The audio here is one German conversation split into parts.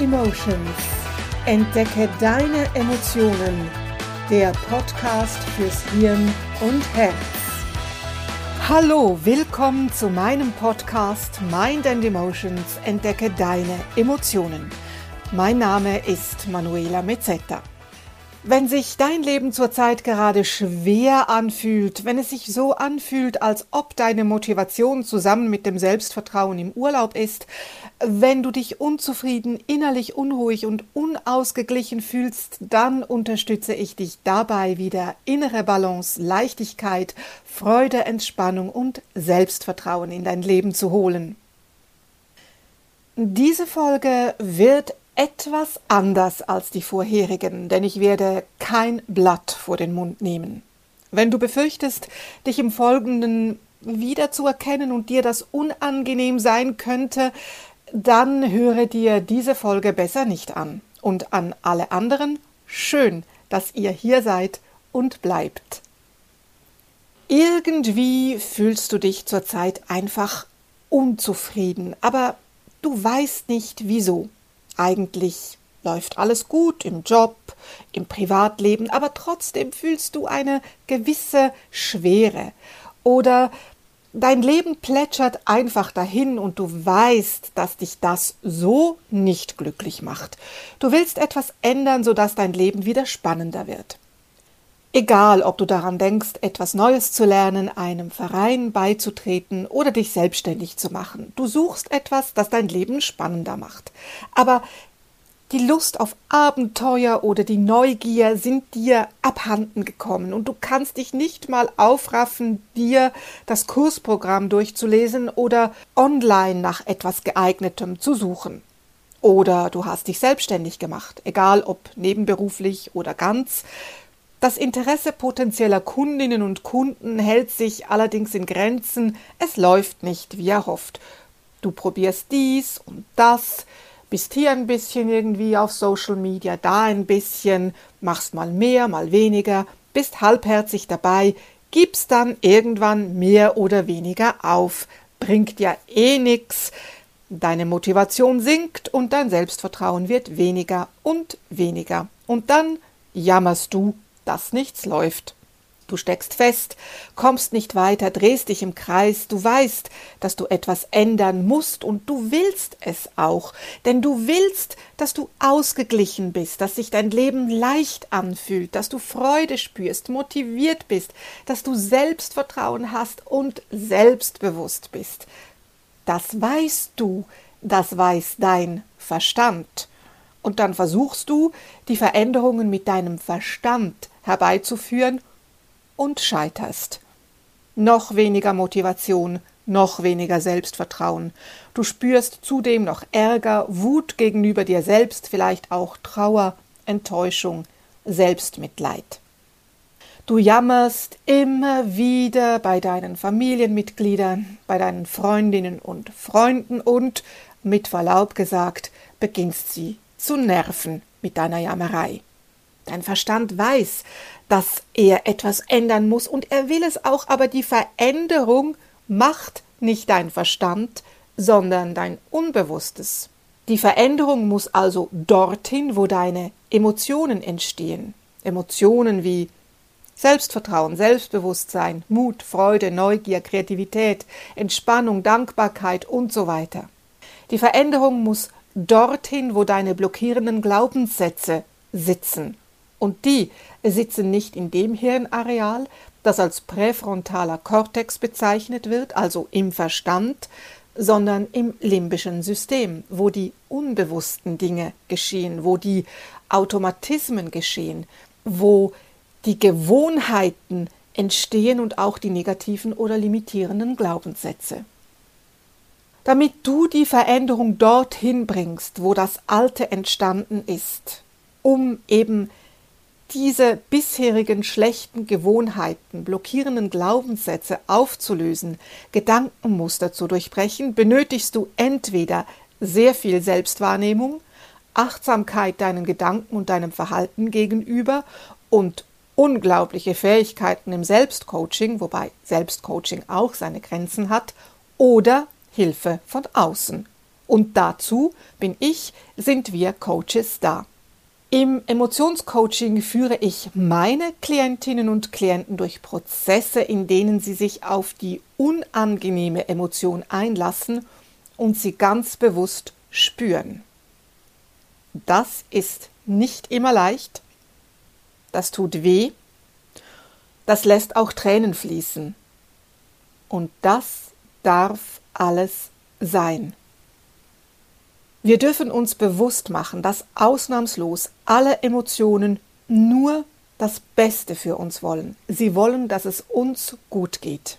Emotions. Entdecke deine Emotionen. Der Podcast fürs Hirn und Herz. Hallo, willkommen zu meinem Podcast Mind and Emotions. Entdecke deine Emotionen. Mein Name ist Manuela Mezzetta. Wenn sich dein Leben zurzeit gerade schwer anfühlt, wenn es sich so anfühlt, als ob deine Motivation zusammen mit dem Selbstvertrauen im Urlaub ist, wenn du dich unzufrieden, innerlich unruhig und unausgeglichen fühlst, dann unterstütze ich dich dabei, wieder innere Balance, Leichtigkeit, Freude, Entspannung und Selbstvertrauen in dein Leben zu holen. Diese Folge wird etwas anders als die vorherigen, denn ich werde kein Blatt vor den Mund nehmen. Wenn du befürchtest, dich im Folgenden wiederzuerkennen und dir das unangenehm sein könnte, dann höre dir diese Folge besser nicht an. Und an alle anderen, schön, dass ihr hier seid und bleibt. Irgendwie fühlst du dich zurzeit einfach unzufrieden, aber du weißt nicht wieso. Eigentlich läuft alles gut im Job, im Privatleben, aber trotzdem fühlst du eine gewisse Schwere oder dein Leben plätschert einfach dahin und du weißt, dass dich das so nicht glücklich macht. Du willst etwas ändern, sodass dein Leben wieder spannender wird. Egal, ob du daran denkst, etwas Neues zu lernen, einem Verein beizutreten oder dich selbstständig zu machen. Du suchst etwas, das dein Leben spannender macht. Aber die Lust auf Abenteuer oder die Neugier sind dir abhanden gekommen und du kannst dich nicht mal aufraffen, dir das Kursprogramm durchzulesen oder online nach etwas geeignetem zu suchen. Oder du hast dich selbstständig gemacht, egal ob nebenberuflich oder ganz. Das Interesse potenzieller Kundinnen und Kunden hält sich allerdings in Grenzen, es läuft nicht wie erhofft. Du probierst dies und das, bist hier ein bisschen irgendwie auf Social Media, da ein bisschen, machst mal mehr, mal weniger, bist halbherzig dabei, gibst dann irgendwann mehr oder weniger auf, bringt ja eh nix, deine Motivation sinkt und dein Selbstvertrauen wird weniger und weniger. Und dann jammerst du dass nichts läuft. Du steckst fest, kommst nicht weiter, drehst dich im Kreis, du weißt, dass du etwas ändern musst und du willst es auch, denn du willst, dass du ausgeglichen bist, dass sich dein Leben leicht anfühlt, dass du Freude spürst, motiviert bist, dass du Selbstvertrauen hast und selbstbewusst bist. Das weißt du, das weiß dein Verstand. Und dann versuchst du, die Veränderungen mit deinem Verstand herbeizuführen und scheiterst. Noch weniger Motivation, noch weniger Selbstvertrauen. Du spürst zudem noch Ärger, Wut gegenüber dir selbst, vielleicht auch Trauer, Enttäuschung, Selbstmitleid. Du jammerst immer wieder bei deinen Familienmitgliedern, bei deinen Freundinnen und Freunden und, mit Verlaub gesagt, beginnst sie zu nerven mit deiner Jammerei. Dein Verstand weiß, dass er etwas ändern muss und er will es auch, aber die Veränderung macht nicht dein Verstand, sondern dein Unbewusstes. Die Veränderung muss also dorthin, wo deine Emotionen entstehen. Emotionen wie Selbstvertrauen, Selbstbewusstsein, Mut, Freude, Neugier, Kreativität, Entspannung, Dankbarkeit und so weiter. Die Veränderung muss dorthin, wo deine blockierenden Glaubenssätze sitzen und die sitzen nicht in dem Hirnareal, das als präfrontaler Kortex bezeichnet wird, also im Verstand, sondern im limbischen System, wo die unbewussten Dinge geschehen, wo die Automatismen geschehen, wo die Gewohnheiten entstehen und auch die negativen oder limitierenden Glaubenssätze. Damit du die Veränderung dorthin bringst, wo das Alte entstanden ist, um eben diese bisherigen schlechten Gewohnheiten, blockierenden Glaubenssätze aufzulösen, Gedankenmuster zu durchbrechen, benötigst du entweder sehr viel Selbstwahrnehmung, Achtsamkeit deinen Gedanken und deinem Verhalten gegenüber und unglaubliche Fähigkeiten im Selbstcoaching, wobei Selbstcoaching auch seine Grenzen hat, oder Hilfe von außen. Und dazu bin ich, sind wir Coaches da. Im Emotionscoaching führe ich meine Klientinnen und Klienten durch Prozesse, in denen sie sich auf die unangenehme Emotion einlassen und sie ganz bewusst spüren. Das ist nicht immer leicht, das tut weh, das lässt auch Tränen fließen. Und das darf alles sein. Wir dürfen uns bewusst machen, dass ausnahmslos alle Emotionen nur das Beste für uns wollen. Sie wollen, dass es uns gut geht.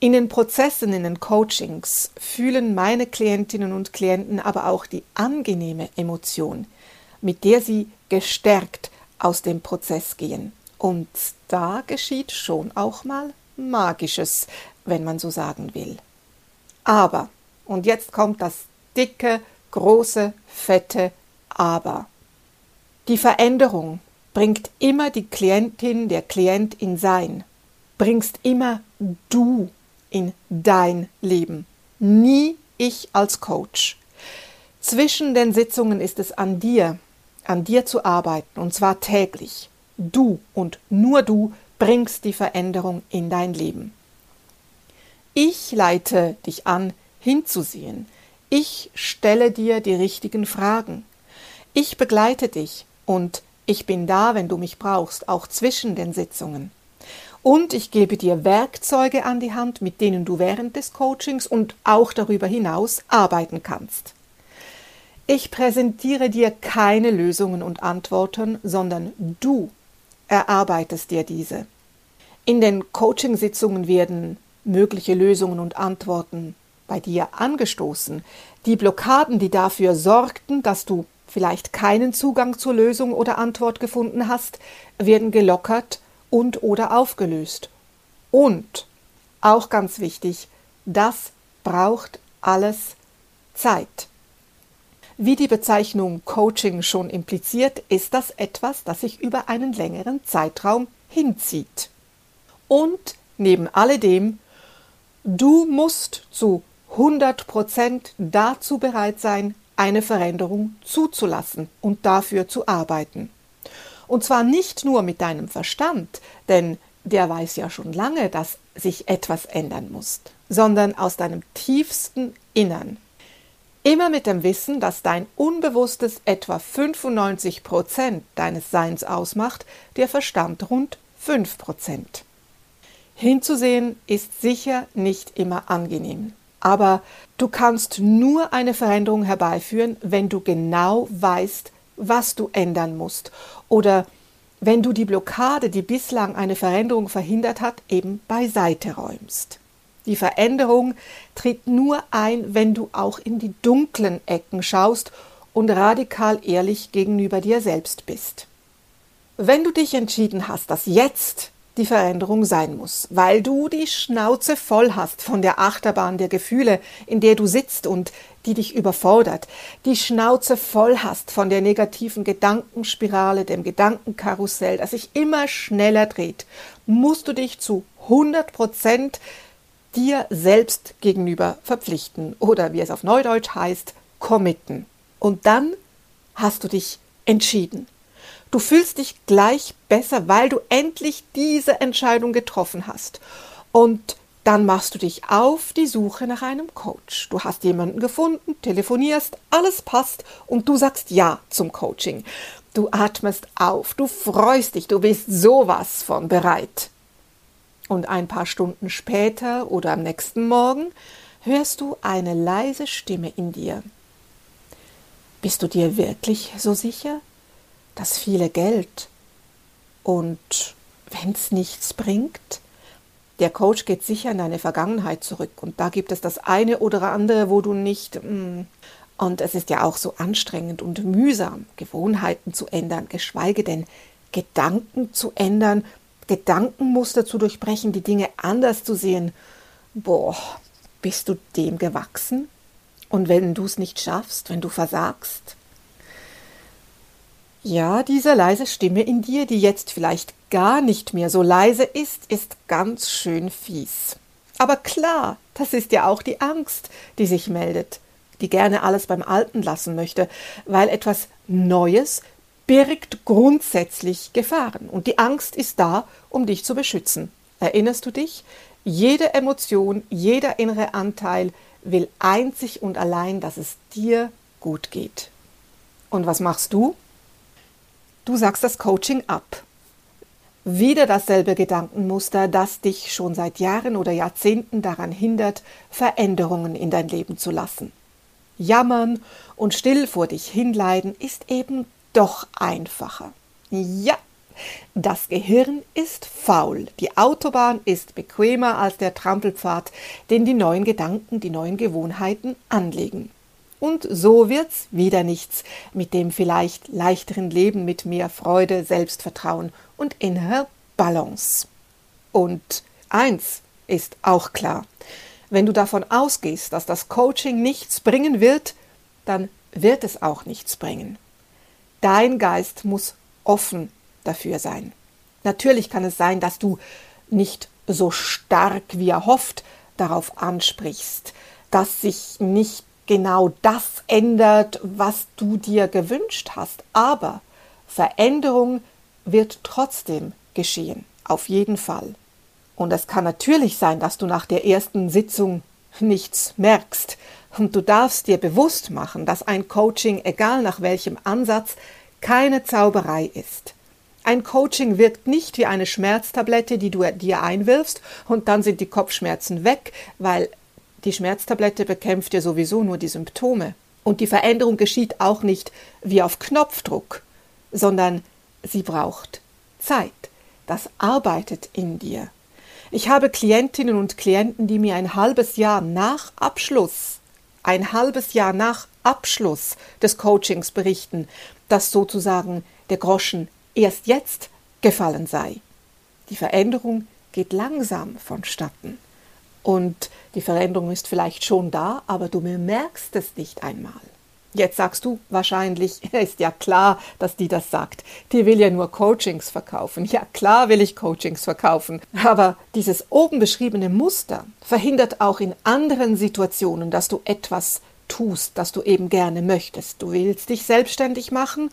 In den Prozessen, in den Coachings fühlen meine Klientinnen und Klienten aber auch die angenehme Emotion, mit der sie gestärkt aus dem Prozess gehen. Und da geschieht schon auch mal Magisches, wenn man so sagen will. Aber, und jetzt kommt das dicke, große, fette Aber. Die Veränderung bringt immer die Klientin, der Klient in sein, bringst immer du in dein Leben, nie ich als Coach. Zwischen den Sitzungen ist es an dir, an dir zu arbeiten, und zwar täglich. Du und nur du bringst die Veränderung in dein Leben. Ich leite dich an, hinzusehen, ich stelle dir die richtigen Fragen. Ich begleite dich und ich bin da, wenn du mich brauchst, auch zwischen den Sitzungen. Und ich gebe dir Werkzeuge an die Hand, mit denen du während des Coachings und auch darüber hinaus arbeiten kannst. Ich präsentiere dir keine Lösungen und Antworten, sondern du erarbeitest dir diese. In den Coachingsitzungen werden mögliche Lösungen und Antworten bei dir angestoßen. Die Blockaden, die dafür sorgten, dass du vielleicht keinen Zugang zur Lösung oder Antwort gefunden hast, werden gelockert und oder aufgelöst. Und, auch ganz wichtig, das braucht alles Zeit. Wie die Bezeichnung Coaching schon impliziert, ist das etwas, das sich über einen längeren Zeitraum hinzieht. Und neben alledem, du musst zu 100 Prozent dazu bereit sein, eine Veränderung zuzulassen und dafür zu arbeiten. Und zwar nicht nur mit deinem Verstand, denn der weiß ja schon lange, dass sich etwas ändern muss, sondern aus deinem tiefsten Innern. Immer mit dem Wissen, dass dein Unbewusstes etwa 95 Prozent deines Seins ausmacht, der Verstand rund 5 Prozent. Hinzusehen ist sicher nicht immer angenehm. Aber du kannst nur eine Veränderung herbeiführen, wenn du genau weißt, was du ändern musst. Oder wenn du die Blockade, die bislang eine Veränderung verhindert hat, eben beiseite räumst. Die Veränderung tritt nur ein, wenn du auch in die dunklen Ecken schaust und radikal ehrlich gegenüber dir selbst bist. Wenn du dich entschieden hast, dass jetzt die Veränderung sein muss, weil du die Schnauze voll hast von der Achterbahn der Gefühle, in der du sitzt und die dich überfordert, die Schnauze voll hast von der negativen Gedankenspirale, dem Gedankenkarussell, das sich immer schneller dreht, musst du dich zu 100 Prozent dir selbst gegenüber verpflichten oder wie es auf Neudeutsch heißt, committen. Und dann hast du dich entschieden. Du fühlst dich gleich besser, weil du endlich diese Entscheidung getroffen hast. Und dann machst du dich auf die Suche nach einem Coach. Du hast jemanden gefunden, telefonierst, alles passt und du sagst Ja zum Coaching. Du atmest auf, du freust dich, du bist sowas von bereit. Und ein paar Stunden später oder am nächsten Morgen hörst du eine leise Stimme in dir. Bist du dir wirklich so sicher? Das viele Geld. Und wenn es nichts bringt, der Coach geht sicher in deine Vergangenheit zurück und da gibt es das eine oder andere, wo du nicht. Mm, und es ist ja auch so anstrengend und mühsam, Gewohnheiten zu ändern, geschweige denn Gedanken zu ändern, Gedankenmuster zu durchbrechen, die Dinge anders zu sehen. Boah, bist du dem gewachsen? Und wenn du es nicht schaffst, wenn du versagst, ja, diese leise Stimme in dir, die jetzt vielleicht gar nicht mehr so leise ist, ist ganz schön fies. Aber klar, das ist ja auch die Angst, die sich meldet. die gerne alles beim Alten lassen möchte, weil etwas Neues birgt grundsätzlich Gefahren und die Angst ist da, um dich zu beschützen. Erinnerst du dich? Jede Emotion, jeder innere Anteil will einzig und allein, dass es dir gut geht. Und was machst du? Du sagst das Coaching ab. Wieder dasselbe Gedankenmuster, das dich schon seit Jahren oder Jahrzehnten daran hindert, Veränderungen in dein Leben zu lassen. Jammern und still vor dich hinleiden ist eben doch einfacher. Ja, das Gehirn ist faul. Die Autobahn ist bequemer als der Trampelpfad, den die neuen Gedanken, die neuen Gewohnheiten anlegen. Und so wird's wieder nichts mit dem vielleicht leichteren Leben mit mehr Freude, Selbstvertrauen und innerer Balance. Und eins ist auch klar. Wenn du davon ausgehst, dass das Coaching nichts bringen wird, dann wird es auch nichts bringen. Dein Geist muss offen dafür sein. Natürlich kann es sein, dass du nicht so stark wie er hofft darauf ansprichst, dass sich nicht genau das ändert, was du dir gewünscht hast. Aber Veränderung wird trotzdem geschehen, auf jeden Fall. Und es kann natürlich sein, dass du nach der ersten Sitzung nichts merkst. Und du darfst dir bewusst machen, dass ein Coaching, egal nach welchem Ansatz, keine Zauberei ist. Ein Coaching wirkt nicht wie eine Schmerztablette, die du dir einwirfst und dann sind die Kopfschmerzen weg, weil die Schmerztablette bekämpft ja sowieso nur die Symptome. Und die Veränderung geschieht auch nicht wie auf Knopfdruck, sondern sie braucht Zeit. Das arbeitet in dir. Ich habe Klientinnen und Klienten, die mir ein halbes Jahr nach Abschluss, ein halbes Jahr nach Abschluss des Coachings berichten, dass sozusagen der Groschen erst jetzt gefallen sei. Die Veränderung geht langsam vonstatten. Und die Veränderung ist vielleicht schon da, aber du merkst es nicht einmal. Jetzt sagst du wahrscheinlich, ist ja klar, dass die das sagt. Die will ja nur Coachings verkaufen. Ja, klar will ich Coachings verkaufen. Aber dieses oben beschriebene Muster verhindert auch in anderen Situationen, dass du etwas tust, das du eben gerne möchtest. Du willst dich selbstständig machen,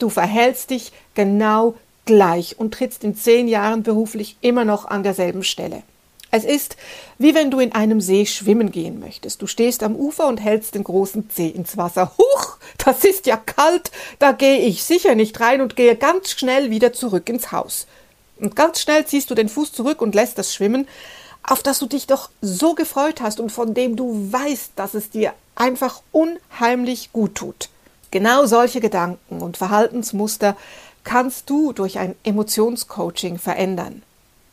du verhältst dich genau gleich und trittst in zehn Jahren beruflich immer noch an derselben Stelle. Es ist wie wenn du in einem See schwimmen gehen möchtest. Du stehst am Ufer und hältst den großen Zeh ins Wasser. Huch, das ist ja kalt, da gehe ich sicher nicht rein und gehe ganz schnell wieder zurück ins Haus. Und ganz schnell ziehst du den Fuß zurück und lässt das schwimmen, auf das du dich doch so gefreut hast und von dem du weißt, dass es dir einfach unheimlich gut tut. Genau solche Gedanken und Verhaltensmuster kannst du durch ein Emotionscoaching verändern.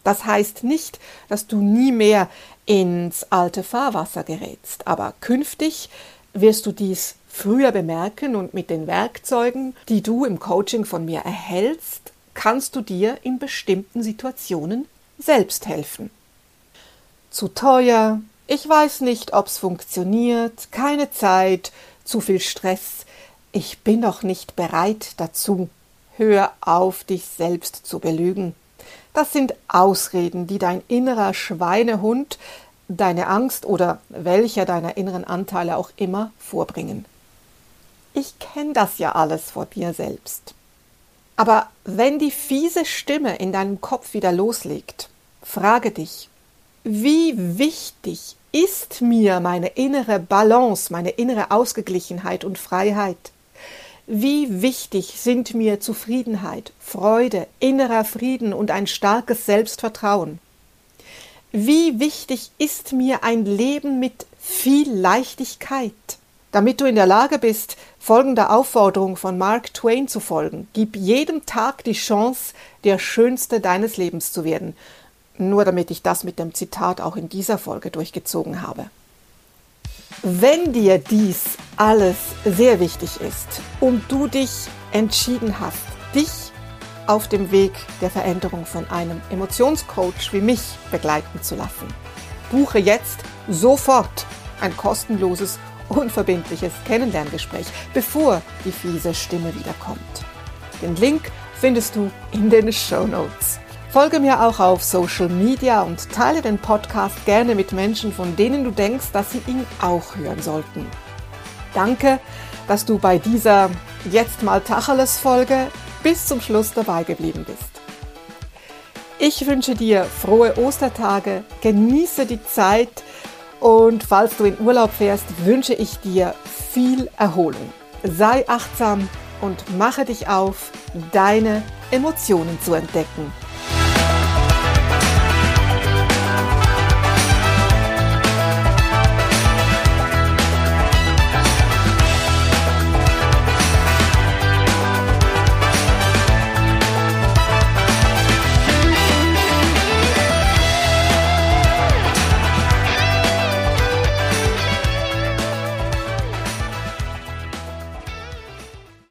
Das heißt nicht, dass du nie mehr ins alte Fahrwasser gerätst, aber künftig wirst du dies früher bemerken und mit den Werkzeugen, die du im Coaching von mir erhältst, kannst du dir in bestimmten Situationen selbst helfen. Zu teuer, ich weiß nicht, ob's funktioniert, keine Zeit, zu viel Stress, ich bin noch nicht bereit dazu. Hör auf, dich selbst zu belügen. Das sind Ausreden, die dein innerer Schweinehund, deine Angst oder welcher deiner inneren Anteile auch immer vorbringen. Ich kenne das ja alles vor dir selbst. Aber wenn die fiese Stimme in deinem Kopf wieder loslegt, frage dich, wie wichtig ist mir meine innere Balance, meine innere Ausgeglichenheit und Freiheit? Wie wichtig sind mir Zufriedenheit, Freude, innerer Frieden und ein starkes Selbstvertrauen? Wie wichtig ist mir ein Leben mit viel Leichtigkeit? Damit du in der Lage bist, folgender Aufforderung von Mark Twain zu folgen, gib jedem Tag die Chance, der Schönste deines Lebens zu werden. Nur damit ich das mit dem Zitat auch in dieser Folge durchgezogen habe. Wenn dir dies alles sehr wichtig ist und du dich entschieden hast, dich auf dem Weg der Veränderung von einem Emotionscoach wie mich begleiten zu lassen, buche jetzt sofort ein kostenloses, unverbindliches Kennenlerngespräch, bevor die fiese Stimme wiederkommt. Den Link findest du in den Show Notes. Folge mir auch auf Social Media und teile den Podcast gerne mit Menschen, von denen du denkst, dass sie ihn auch hören sollten. Danke, dass du bei dieser jetzt mal Tacheles-Folge bis zum Schluss dabei geblieben bist. Ich wünsche dir frohe Ostertage, genieße die Zeit und falls du in Urlaub fährst, wünsche ich dir viel Erholung. Sei achtsam und mache dich auf, deine Emotionen zu entdecken.